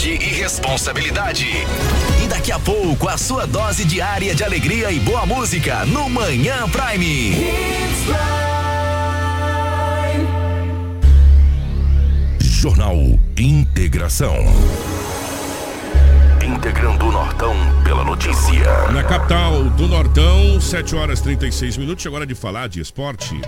e responsabilidade. E daqui a pouco, a sua dose diária de alegria e boa música no Manhã Prime. Jornal Integração. Integrando o Nortão pela notícia. Na capital do Nortão, 7 horas 36 minutos. Agora de falar de esporte.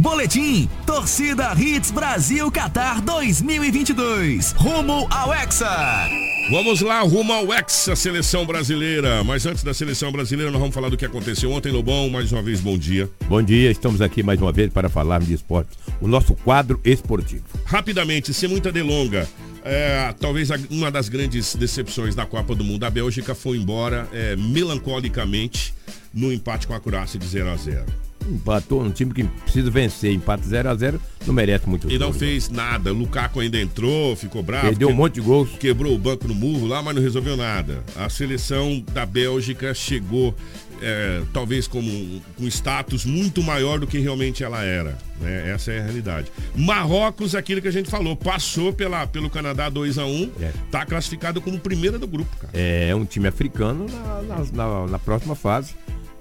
Boletim Torcida Hits Brasil Qatar 2022. Rumo ao Hexa. Vamos lá, rumo ao Hexa Seleção Brasileira. Mas antes da Seleção Brasileira, nós vamos falar do que aconteceu ontem, Lobão. Mais uma vez, bom dia. Bom dia, estamos aqui mais uma vez para falar de esporte. O nosso quadro esportivo. Rapidamente, sem muita delonga. É, talvez uma das grandes decepções da Copa do Mundo. A Bélgica foi embora é, melancolicamente no empate com a Croácia de 0 a 0 Empatou um time que precisa vencer, empate 0 a 0 não merece muito E não fez nada. Lukaku ainda entrou, ficou bravo. Perdeu um monte de gols. Quebrou o banco no murro lá, mas não resolveu nada. A seleção da Bélgica chegou é, talvez com um status muito maior do que realmente ela era. Né? Essa é a realidade. Marrocos, aquilo que a gente falou, passou pela, pelo Canadá 2 a 1 um, é. tá classificado como primeira do grupo, cara. É um time africano na, na, na, na próxima fase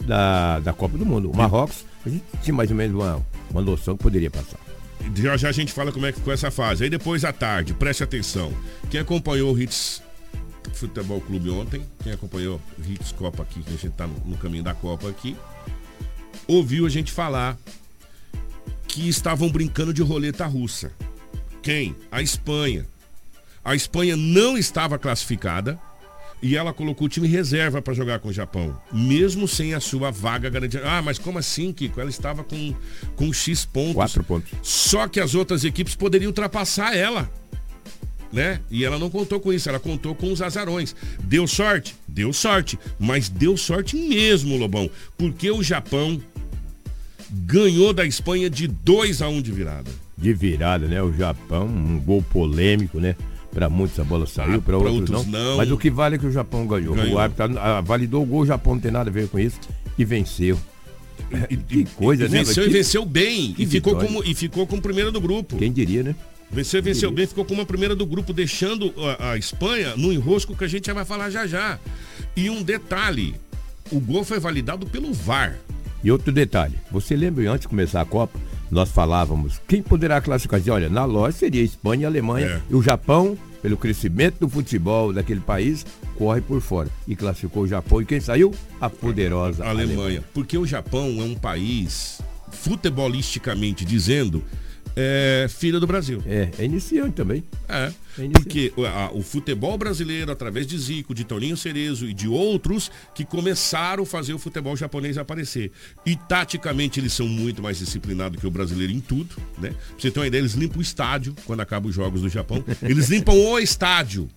da, da Copa do Mundo. O Marrocos, a gente tinha mais ou menos uma, uma noção que poderia passar. Já já a gente fala como é que ficou essa fase. Aí depois à tarde, preste atenção. Quem acompanhou o Hits Futebol Clube ontem, quem acompanhou o Hits Copa aqui, que a gente tá no, no caminho da Copa aqui, ouviu a gente falar que estavam brincando de roleta russa. Quem? A Espanha. A Espanha não estava classificada e ela colocou o time reserva para jogar com o Japão, mesmo sem a sua vaga garantida. Ah, mas como assim, Kiko? Ela estava com, com X pontos. Quatro pontos. Só que as outras equipes poderiam ultrapassar ela. Né? E ela não contou com isso, ela contou com os azarões. Deu sorte? Deu sorte. Mas deu sorte mesmo, Lobão. Porque o Japão ganhou da Espanha de 2 a 1 um de virada. De virada, né? O Japão, um gol polêmico, né? Para muitos a bola saiu, ah, para outros, outros não. não. Mas o que vale é que o Japão ganhou. ganhou. O árbitro ah, validou o gol, o Japão não tem nada a ver com isso e venceu. E, que coisa, e, né? Venceu que, e venceu bem. E ficou, como, e ficou como primeiro do grupo. Quem diria, né? Venceu, venceu bem, ficou como a primeira do grupo, deixando a, a Espanha no enrosco que a gente já vai falar já já. E um detalhe: o gol foi validado pelo VAR. E outro detalhe: você lembra antes de começar a Copa? Nós falávamos quem poderá classificar? Olha, na loja seria Espanha, Alemanha é. e o Japão pelo crescimento do futebol daquele país, corre por fora. E classificou o Japão. E quem saiu? A poderosa Alemanha. Alemanha. Porque o Japão é um país, futebolisticamente dizendo, é, filha do Brasil. É, é iniciante também. É. é iniciante. Porque a, o futebol brasileiro, através de Zico, de Toninho Cerezo e de outros, que começaram a fazer o futebol japonês aparecer. E taticamente eles são muito mais disciplinados que o brasileiro em tudo, né? Pra você ter uma ideia, eles limpam o estádio quando acabam os jogos do Japão. Eles limpam o estádio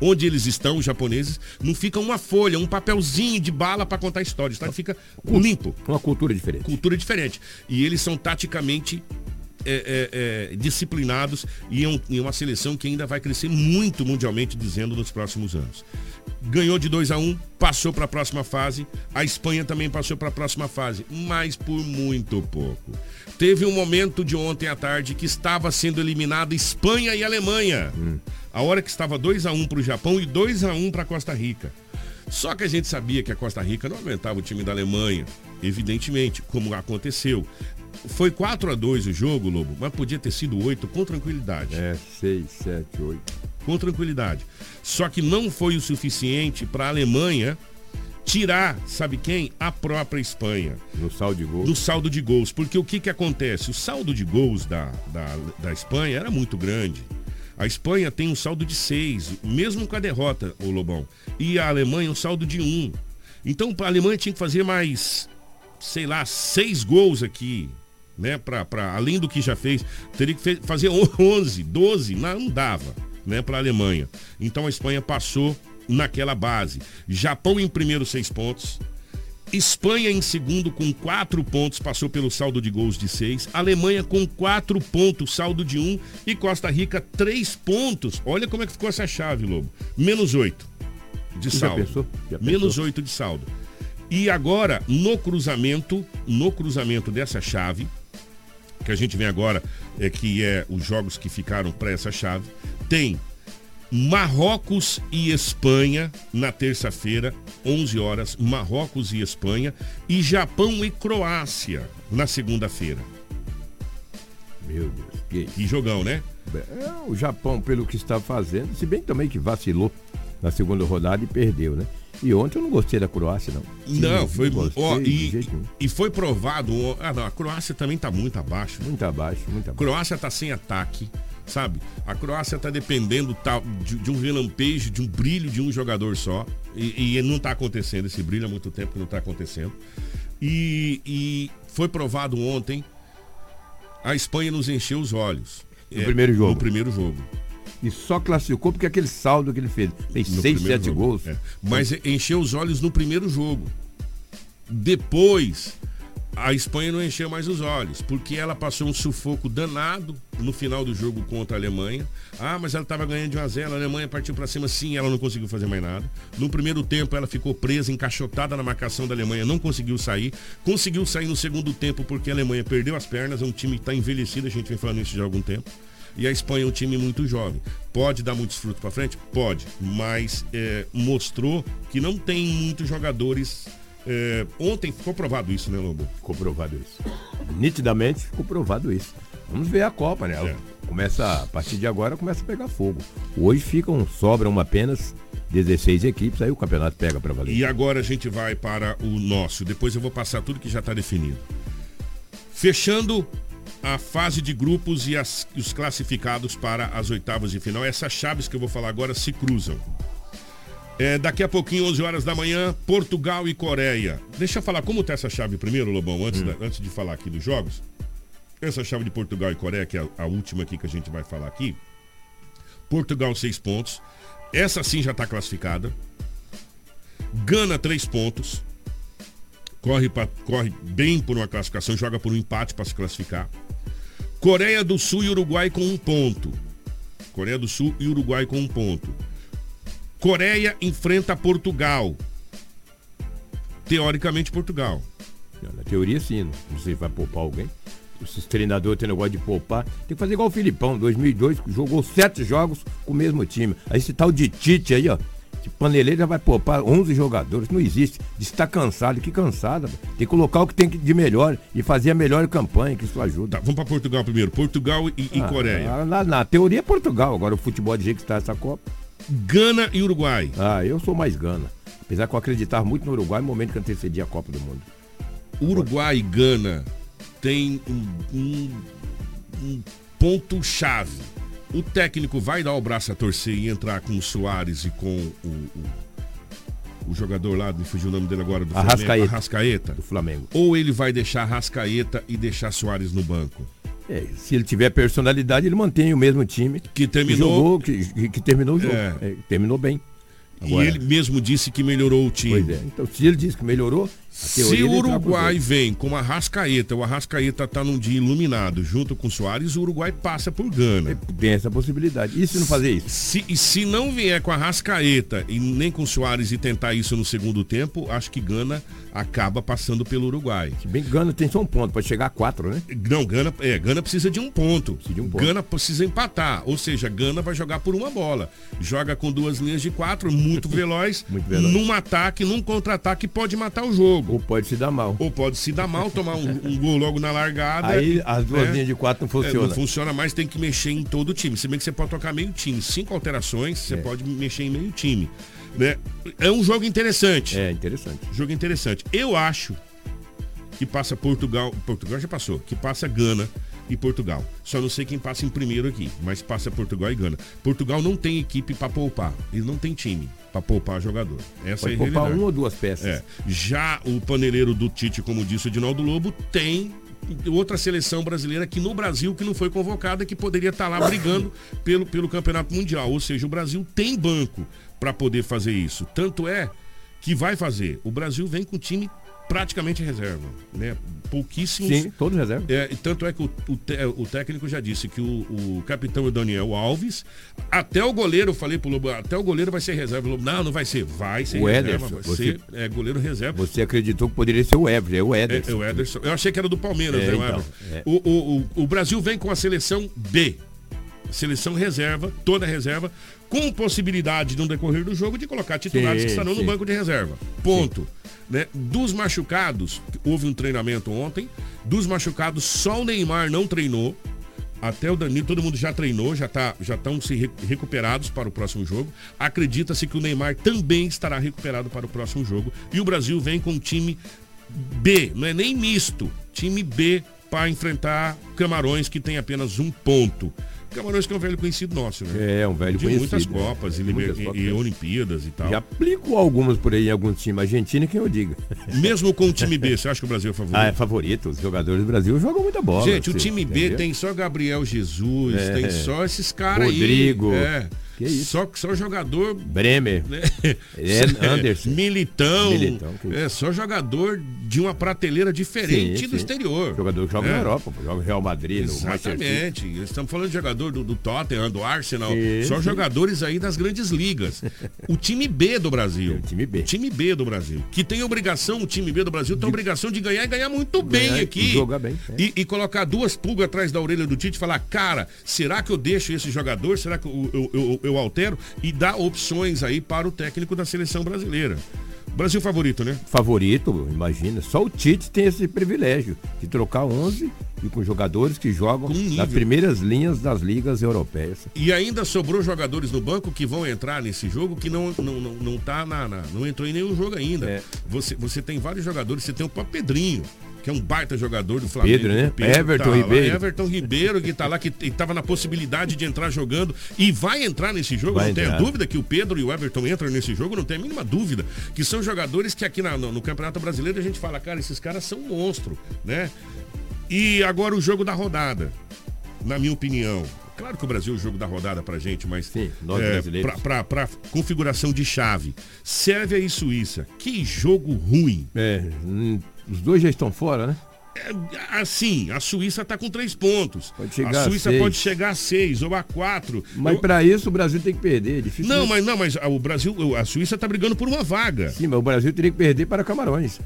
onde eles estão, os japoneses, não fica uma folha, um papelzinho de bala para contar história. O estádio fica limpo. Uma cultura diferente. Cultura diferente. E eles são taticamente é, é, é, disciplinados e em, em, uma seleção que ainda vai crescer muito mundialmente, dizendo, nos próximos anos. Ganhou de 2 a 1 um, passou para a próxima fase. A Espanha também passou para a próxima fase, mas por muito pouco. Teve um momento de ontem à tarde que estava sendo eliminado Espanha e Alemanha. Hum. A hora que estava 2 a 1 um para o Japão e 2 a 1 um para Costa Rica. Só que a gente sabia que a Costa Rica não aguentava o time da Alemanha, evidentemente, como aconteceu. Foi 4 a 2 o jogo, Lobo, mas podia ter sido 8 com tranquilidade. É, 6, 7, 8. Com tranquilidade. Só que não foi o suficiente para a Alemanha tirar, sabe quem? A própria Espanha. No saldo de gols. No saldo de gols. Porque o que, que acontece? O saldo de gols da, da, da Espanha era muito grande. A Espanha tem um saldo de 6, mesmo com a derrota, o Lobão. E a Alemanha um saldo de 1. Um. Então a Alemanha tinha que fazer mais, sei lá, seis gols aqui né? Pra, pra, além do que já fez, teria que fazer 11, 12, não, dava, né? Para a Alemanha. Então a Espanha passou naquela base. Japão em primeiro, seis pontos. Espanha em segundo com quatro pontos, passou pelo saldo de gols de seis. Alemanha com quatro pontos, saldo de um. E Costa Rica, três pontos. Olha como é que ficou essa chave, Lobo. Menos oito de saldo. Já pensou? Já pensou? Menos oito de saldo. E agora, no cruzamento, no cruzamento dessa chave, que a gente vem agora, é que é os jogos que ficaram para essa chave, tem Marrocos e Espanha na terça-feira, 11 horas, Marrocos e Espanha e Japão e Croácia na segunda-feira. Meu Deus, que, que jogão, né? É, o Japão, pelo que está fazendo, se bem também que vacilou na segunda rodada e perdeu, né? E ontem eu não gostei da Croácia, não. Não, foi. Gostei, ó, e, e foi provado. Ah, não, a Croácia também está muito abaixo. Muito abaixo, muito abaixo. Croácia está sem ataque sabe? A Croácia está dependendo de, de, um relampejo, de um brilho de um jogador só. E, e não está acontecendo esse brilho há muito tempo que não está acontecendo. E, e, foi provado ontem, a Espanha nos encheu os olhos. No é, primeiro jogo. No primeiro jogo. E só classificou porque aquele saldo que ele fez. Seis, sete jogo. gols. É. Mas encheu os olhos no primeiro jogo. Depois a Espanha não encheu mais os olhos, porque ela passou um sufoco danado no final do jogo contra a Alemanha. Ah, mas ela estava ganhando de 1 a 0, a Alemanha partiu para cima, sim, ela não conseguiu fazer mais nada. No primeiro tempo ela ficou presa, encaixotada na marcação da Alemanha, não conseguiu sair. Conseguiu sair no segundo tempo porque a Alemanha perdeu as pernas, é um time que está envelhecido, a gente vem falando isso já há algum tempo. E a Espanha é um time muito jovem. Pode dar muitos frutos para frente? Pode, mas é, mostrou que não tem muitos jogadores é, ontem ficou provado isso, né, Lobo? Ficou provado isso. Nitidamente ficou provado isso. Vamos ver a Copa, né? É. Começa, a partir de agora começa a pegar fogo. Hoje ficam, sobram apenas 16 equipes, aí o campeonato pega para valer. E agora a gente vai para o nosso. Depois eu vou passar tudo que já está definido. Fechando a fase de grupos e as, os classificados para as oitavas de final. Essas chaves que eu vou falar agora se cruzam. É, daqui a pouquinho, 11 horas da manhã, Portugal e Coreia. Deixa eu falar como tá essa chave primeiro, Lobão, antes, hum. da, antes de falar aqui dos jogos. Essa chave de Portugal e Coreia, que é a, a última aqui que a gente vai falar aqui. Portugal, 6 pontos. Essa sim já está classificada. Gana, 3 pontos. Corre, pra, corre bem por uma classificação, joga por um empate para se classificar. Coreia do Sul e Uruguai com um ponto. Coreia do Sul e Uruguai com um ponto. Coreia enfrenta Portugal. Teoricamente, Portugal. Na teoria, sim. Não sei se vai poupar alguém. Esses treinadores têm negócio de poupar. Tem que fazer igual o Filipão, 2002, jogou sete jogos com o mesmo time. Aí esse tal de Tite aí, ó. De paneleiro já vai poupar 11 jogadores. Não existe. Está cansado. Que cansada. Tem que colocar o que tem de melhor e fazer a melhor campanha, que isso ajuda. Tá, vamos para Portugal primeiro. Portugal e, e ah, Coreia. Na, na, teoria é Portugal. Agora o futebol de jeito que está essa Copa. Gana e Uruguai. Ah, eu sou mais Gana. Apesar que eu acreditar muito no Uruguai no momento que antecedia a Copa do Mundo. Uruguai e Gana tem um, um, um ponto-chave. O técnico vai dar o braço a torcer e entrar com o Soares e com o, o, o jogador lá, me fugiu o nome dele agora, do Arrascaeta. Flamengo. Arrascaeta. Do Flamengo. Ou ele vai deixar Arrascaeta e deixar Soares no banco. É, se ele tiver personalidade, ele mantém o mesmo time. Que terminou. Que, jogou, que, que terminou o jogo. É. É, terminou bem. Agora, e ele mesmo disse que melhorou o time. Pois é. Então, se ele disse que melhorou, se o Uruguai vem com a Rascaeta, o Arrascaeta está num dia iluminado junto com o Soares, o Uruguai passa por Gana. É, tem essa possibilidade. E se não fazer isso? Se, e se não vier com a Rascaeta e nem com o Soares e tentar isso no segundo tempo, acho que Gana acaba passando pelo Uruguai. Se bem que Gana tem só um ponto, pode chegar a quatro, né? Não, Gana, é, Gana precisa de um ponto. Precisa de um ponto. Gana precisa empatar. Ou seja, Gana vai jogar por uma bola. Joga com duas linhas de quatro, muito veloz. muito veloz. Num ataque, num contra-ataque, pode matar o jogo. Ou pode se dar mal mal. Ou pode se dar mal, tomar um, um gol logo na largada. Aí as duas né? linhas de quatro não funcionam. É, não funciona mais, tem que mexer em todo o time. Se bem que você pode tocar meio time. Cinco alterações, você é. pode mexer em meio time. Né? É um jogo interessante. É, interessante. Jogo interessante. Eu acho que passa Portugal. Portugal já passou. Que passa Gana e Portugal. Só não sei quem passa em primeiro aqui, mas passa Portugal e Gana. Portugal não tem equipe para poupar. Ele não tem time para poupar jogador. Essa Pode é poupar uma ou duas peças. É. Já o paneleiro do Tite, como disse o Dinaldo Lobo, tem outra seleção brasileira aqui no Brasil que não foi convocada que poderia estar tá lá brigando pelo, pelo campeonato mundial. Ou seja, o Brasil tem banco para poder fazer isso. Tanto é que vai fazer. O Brasil vem com time praticamente reserva, né? Pouquíssimos. Sim, todos reserva. É, tanto é que o, o, o, técnico já disse que o, o capitão é o Daniel Alves, até o goleiro, falei pro Lobo, até o goleiro vai ser reserva. Lobo, não, não vai ser, vai ser o reserva, Ederson, vai você, ser é, goleiro reserva. Você acreditou que poderia ser o Everton, é o Ederson. É, é, o Ederson. Eu achei que era do Palmeiras, é, né, então, é. o, o, o, o Brasil vem com a seleção B seleção reserva, toda reserva, com possibilidade no decorrer do jogo de colocar titulares Sim, que estarão sim. no banco de reserva. Ponto. Né? Dos machucados, houve um treinamento ontem. Dos machucados, só o Neymar não treinou. Até o Danilo, todo mundo já treinou, já tá, já estão se re- recuperados para o próximo jogo. Acredita-se que o Neymar também estará recuperado para o próximo jogo. E o Brasil vem com um time B, não é nem misto, time B para enfrentar Camarões que tem apenas um ponto. Camarões que é um velho conhecido nosso, né? É, um velho De conhecido. muitas né? Copas e, muitas Copas. e Olimpíadas e tal. Já aplicou algumas por aí em alguns times. Argentina, quem eu diga. Mesmo com o time B, você acha que o Brasil é favorito? Ah, é favorito. Os jogadores do Brasil jogam muita bola. Gente, o time B entendeu? tem só Gabriel Jesus, É. tem só esses caras aí. Rodrigo. É. Que isso? Só, só jogador. Bremer. né? É, Anderson. Militão. Militão, que- É só jogador de uma prateleira diferente Sim, do sim. exterior. Jogador que joga É. na Europa, joga no Real Madrid, no. Exatamente. Estamos falando de jogador do, do Tottenham, do Arsenal. Sim, Só jogadores aí das grandes ligas. O time B do Brasil. É, o time B. O time B do Brasil. Que tem obrigação, o time B do Brasil tem obrigação de ganhar e ganhar muito bem Ganhar e aqui. jogar bem, é. E, e colocar duas pulgas atrás da orelha do Tite e falar, cara, será que eu deixo esse jogador? Será que eu, eu, eu- eu altero? E dar opções aí para o técnico da seleção brasileira. Brasil favorito, né? Favorito, imagina. Só o Tite tem esse privilégio de trocar 11 e com jogadores que jogam nas primeiras linhas das ligas europeias. E ainda sobrou jogadores no banco que vão entrar nesse jogo que não, não, não, não tá na, na- não entrou em nenhum jogo ainda. É. Você, você tem vários jogadores, você tem o Pedrinho, que é um baita jogador do Flamengo. Pedro, né? O Everton tá lá, Ribeiro. Everton Ribeiro, que tá lá, que estava na possibilidade de entrar jogando e vai entrar nesse jogo, Vai não entrar. dúvida que o Pedro e o Everton entram nesse jogo, não tem a mínima dúvida. Que são jogadores que aqui na- no, no Campeonato Brasileiro a gente fala, cara, esses caras são monstro, né? E agora o jogo da rodada, na minha opinião. Claro que o Brasil é o jogo da rodada pra gente, mas Sim, é, pra, pra, pra configuração de chave. Sérvia e Suíça. Que jogo ruim. É, os dois já estão fora, né? É, assim, a Suíça tá com três pontos. Pode chegar a a Suíça seis. pode chegar a seis ou a quatro. Mas Eu- pra isso o Brasil tem que perder. É difícil. Não, mas não, mas a- o Brasil, a Suíça tá brigando por uma vaga. Sim, mas o Brasil teria que perder para Camarões.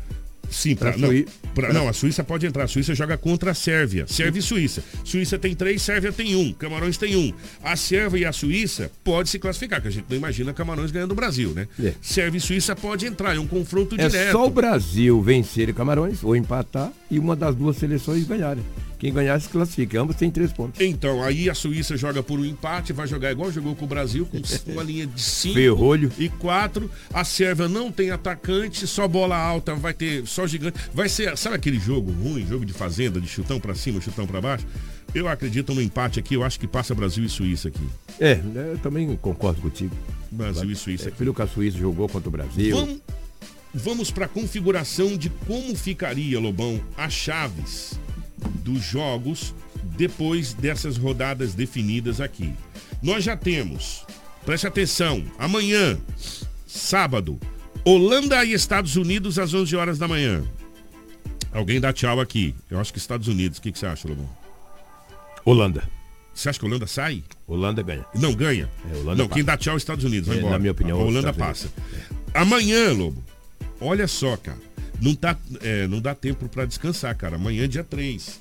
Sim, pra, Pra não, Suí- pra- não, a Suíça pode entrar. A Suíça joga contra a Sérvia. Sérvia e Suíça. Suíça tem três, Sérvia tem um. Camarões tem um. A Sérvia e a Suíça pode se classificar, que a gente não imagina Camarões ganhando o Brasil, né? É. Sérvia e Suíça pode entrar, é um confronto É direto. só o Brasil vencer Camarões ou empatar e uma das duas seleções ganharem. Quem ganhar se classifica. Ambos têm três pontos. Então, aí a Suíça joga por um empate, vai jogar igual jogou com o Brasil, com uma linha de cinco Ferrolho. e quatro. A Sérvia não tem atacante, só bola alta, vai ter só gigante. Vai ser, sabe aquele jogo ruim, jogo de fazenda, de chutão pra cima, chutão pra baixo? Eu acredito no empate aqui, eu acho que passa Brasil e Suíça aqui. É, eu também concordo contigo. Brasil e Suíça É, aqui. pelo que a Suíça jogou contra o Brasil. Vamos, vamos para a configuração de como ficaria, Lobão, as chaves dos jogos depois dessas rodadas definidas aqui. Nós já temos, preste atenção, amanhã, sábado, Holanda e Estados Unidos às 11 horas da manhã. Alguém dá tchau aqui. Eu acho que Estados Unidos. O que, que você acha, Lobão? Holanda. Você acha que a Holanda sai? Holanda ganha. Não ganha. É, Holanda não, quem passa. dá tchau é os Estados Unidos. Vai É, embora. na minha opinião, a Holanda passa. Amanhã, Lobo. Olha só, cara. Não, tá, é, não dá tempo pra descansar, cara. Amanhã é dia 3.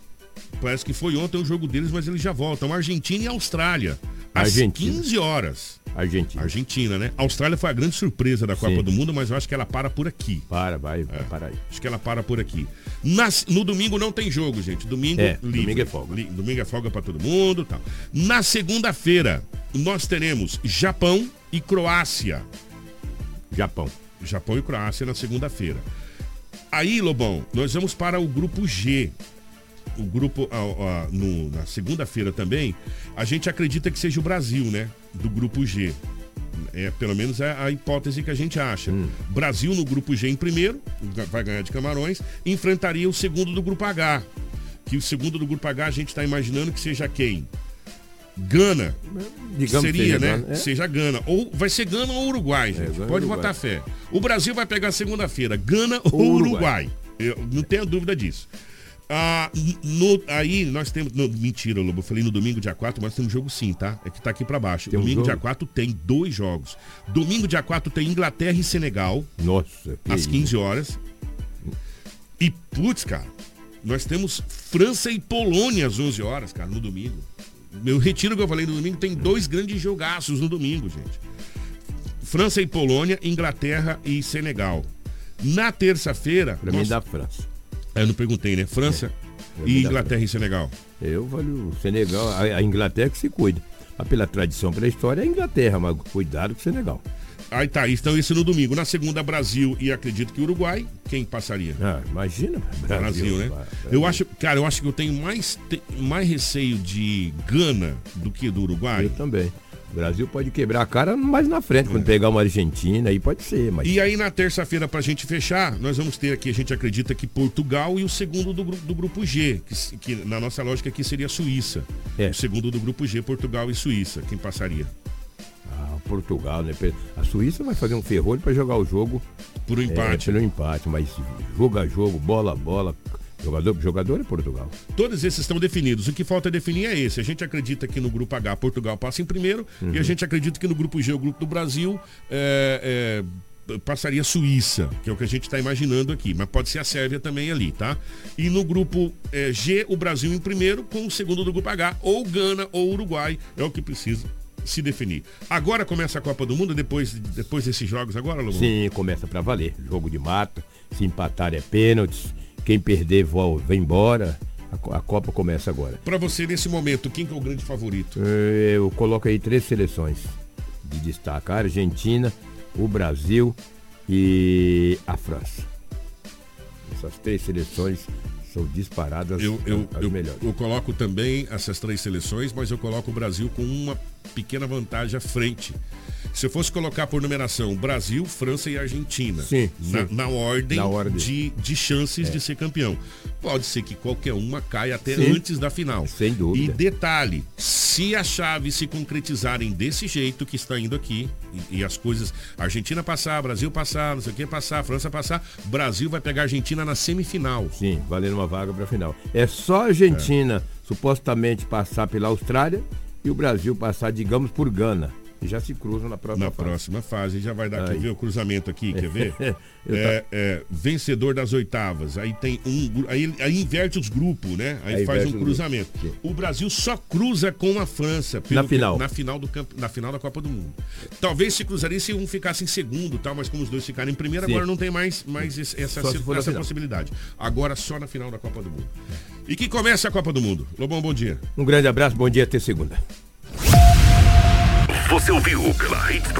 Parece que foi ontem o jogo deles, mas eles já voltam. Argentina e Austrália. Às Argentina. 15 horas. Argentina. Argentina, né? A Austrália foi a grande surpresa da Copa Sim. do Mundo, mas eu acho que ela para por aqui. Para, vai, É. vai parar aí. Acho que ela para por aqui. Nas- no domingo não tem jogo, gente. Domingo É, livre. domingo é folga. Li- domingo é folga para todo mundo, tal. Na segunda-feira nós teremos Japão e Croácia. Japão. Japão e Croácia na segunda-feira. Aí, Lobão, nós vamos para o grupo G. O grupo ah, ah, no- na segunda-feira também, a gente acredita que seja o Brasil, né? Do grupo G. É, pelo menos é a hipótese que a gente acha. Brasil no grupo G em primeiro, vai ganhar de Camarões, enfrentaria o segundo do grupo H. Que o segundo do grupo H a gente está imaginando que seja quem? Gana, Digamos seria, né? Gana, é. Seja Gana. Ou vai ser Gana ou Uruguai, gente. Gana ou Pode Uruguai. botar fé. O Brasil vai pegar segunda-feira, Gana ou, Ou Uruguai. Uruguai. Eu não tenho dúvida disso. Ah, no- aí nós temos. mentira, Lobo. Eu falei no domingo, dia 4, mas temos jogo sim, tá? É que tá aqui pra baixo. Tem um domingo, jogo? dia 4, tem dois jogos. Domingo, dia 4, tem Inglaterra e Senegal, Nossa. às isso. 15 horas. E, putz, cara, nós temos França e Polônia às 11 horas, cara, no domingo. Eu retiro o que eu falei no domingo, tem dois grandes jogaços no domingo, gente. França e Polônia, Inglaterra e Senegal. Na terça-feira. Pra mim da França. É, eu não perguntei, né? França É. e Inglaterra e Senegal. Eu valho Senegal, a, a Inglaterra que se cuida. Mas pela tradição, pela história, é a Inglaterra, mas cuidado com o Senegal. Aí tá, então isso no domingo. Na segunda, Brasil e acredito que Uruguai. Quem passaria? Ah, imagina, Brasil, Brasil, né? Brasil. Eu acho, cara, eu acho que eu tenho mais, te- mais receio de Gana do que do Uruguai. Eu também. O Brasil pode quebrar a cara mais na frente, quando pegar uma Argentina, aí pode ser, mas. É. E aí na terça-feira, pra gente fechar, nós vamos ter aqui, a gente acredita que Portugal e o segundo do, do grupo G, que, que na nossa lógica aqui seria Suíça. É. O segundo do grupo G, Portugal e Suíça. Quem passaria? Portugal, né? A Suíça vai fazer um ferrolho para jogar o jogo Por um é, empate. pelo empate, mas jogo a jogo, bola a bola, jogador jogador é Portugal. Todos esses estão definidos. O que falta definir é esse. A gente acredita que no grupo H, Portugal passa em primeiro. E a gente acredita que no grupo G, o grupo do Brasil, é, é, passaria Suíça, que é o que a gente está imaginando aqui. Mas pode ser a Sérvia também ali, tá? E no grupo é, G, o Brasil em primeiro, com o segundo do grupo H, ou Gana ou Uruguai. É o que precisa se definir. Agora começa a Copa do Mundo, depois, depois desses jogos agora, Lobão? Sim, começa para valer. Jogo de mata, se empatar é pênaltis, quem perder vol- vem embora. A, co- a Copa começa agora. Pra você, nesse momento, quem que é o grande favorito? Eh, Eu coloco aí três seleções de destaque: a Argentina, o Brasil e a França. Essas três seleções são disparadas Eu, eu, as eu, melhores. eu coloco também essas três seleções, mas eu coloco o Brasil com uma pequena vantagem à frente. Se eu fosse colocar por numeração Brasil, França e Argentina, Sim, na, sim. na ordem, Na ordem. De, de chances de ser campeão. Pode ser que qualquer uma caia até Sim. antes da final. Sem dúvida. E detalhe, se as chaves se concretizarem desse jeito que está indo aqui, e, e as coisas, Argentina passar, Brasil passar, não sei o que passar, França passar, Brasil vai pegar a Argentina na semifinal. Sim, valendo uma vaga para a final. É só a Argentina supostamente passar pela Austrália e o Brasil passar, digamos, por Gana. E já se cruzam na próxima Na fase. próxima fase, já vai dar, quer Aí. ver o cruzamento aqui, quer ver? É, é, vencedor das oitavas, aí tem um, aí, aí inverte os grupos, né? Aí, Aí faz um cruzamento. O Brasil só cruza com a França Na final. que- na final do campo, na final da Copa do Mundo. Talvez se cruzaria se um ficasse em segundo, tal, mas como os dois ficaram em primeiro, Sim. agora não tem mais, mais essa, na essa possibilidade. Agora só na final da Copa do Mundo. E que comece a Copa do Mundo. Lobão, bom dia. Um grande abraço, bom dia, até segunda. Você ouviu pela Hits